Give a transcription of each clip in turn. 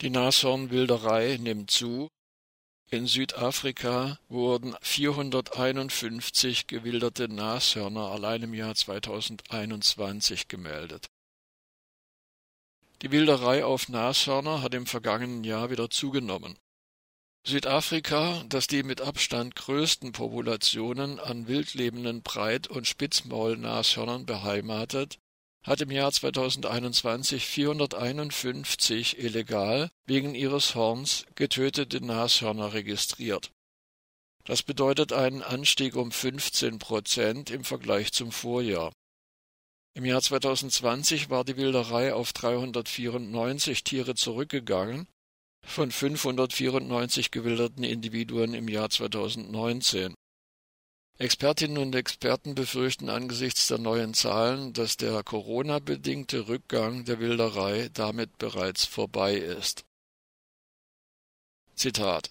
Die Nashornwilderei nimmt zu. In Südafrika wurden 451 gewilderte Nashörner allein im Jahr 2021 gemeldet. Die Wilderei auf Nashörner hat im vergangenen Jahr wieder zugenommen. Südafrika, das die mit Abstand größten Populationen an wildlebenden Breit- und Spitzmaulnashörnern beheimatet, hat im Jahr 2021 451 illegal wegen ihres Horns getötete Nashörner registriert. Das bedeutet einen Anstieg um 15 Prozent im Vergleich zum Vorjahr. Im Jahr 2020 war die Wilderei auf 394 Tiere zurückgegangen von 594 gewilderten Individuen im Jahr 2019. Expertinnen und Experten befürchten angesichts der neuen Zahlen, dass der Corona-bedingte Rückgang der Wilderei damit bereits vorbei ist. Zitat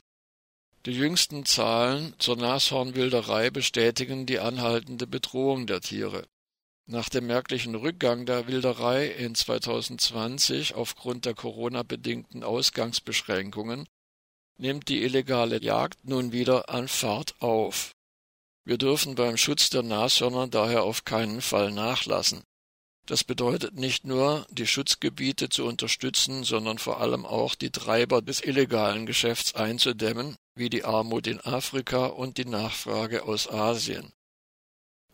Die jüngsten Zahlen zur Nashornwilderei bestätigen die anhaltende Bedrohung der Tiere. Nach dem merklichen Rückgang der Wilderei in 2020 aufgrund der Corona-bedingten Ausgangsbeschränkungen nimmt die illegale Jagd nun wieder an Fahrt auf. Wir dürfen beim Schutz der Nashörner daher auf keinen Fall nachlassen. Das bedeutet nicht nur, die Schutzgebiete zu unterstützen, sondern vor allem auch die Treiber des illegalen Geschäfts einzudämmen, wie die Armut in Afrika und die Nachfrage aus Asien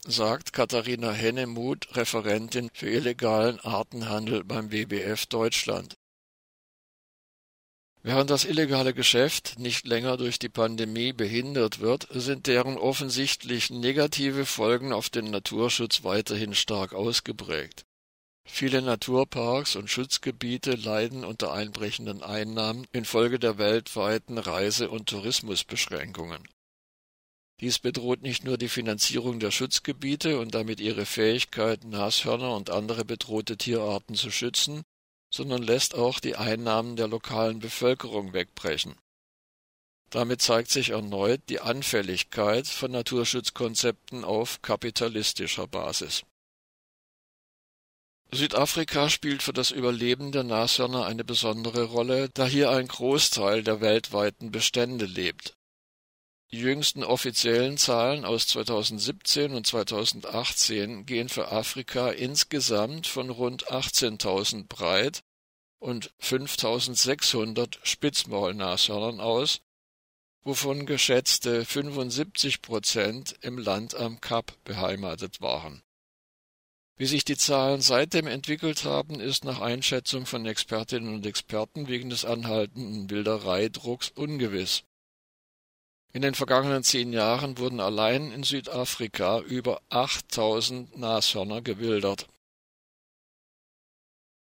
sagt Katharina Hennemuth, Referentin für illegalen Artenhandel beim WWF Deutschland. Während das illegale Geschäft nicht länger durch die Pandemie behindert wird, sind deren offensichtlich negative Folgen auf den Naturschutz weiterhin stark ausgeprägt. Viele Naturparks und Schutzgebiete leiden unter einbrechenden Einnahmen infolge der weltweiten Reise- und Tourismusbeschränkungen. Dies bedroht nicht nur die Finanzierung der Schutzgebiete und damit ihre Fähigkeit, Nashörner und andere bedrohte Tierarten zu schützen, sondern lässt auch die Einnahmen der lokalen Bevölkerung wegbrechen. Damit zeigt sich erneut die Anfälligkeit von Naturschutzkonzepten auf kapitalistischer Basis. Südafrika spielt für das Überleben der Nashörner eine besondere Rolle, da hier ein Großteil der weltweiten Bestände lebt die jüngsten offiziellen Zahlen aus 2017 und 2018 gehen für Afrika insgesamt von rund 18.000 Breit- und 5.600 Spitzmaulnashörnern aus, wovon geschätzte 75 Prozent im Land am Kap beheimatet waren. Wie sich die Zahlen seitdem entwickelt haben, ist nach Einschätzung von Expertinnen und Experten wegen des anhaltenden Wildereidrucks ungewiss. In den vergangenen zehn Jahren wurden allein in Südafrika über 8000 Nashörner gewildert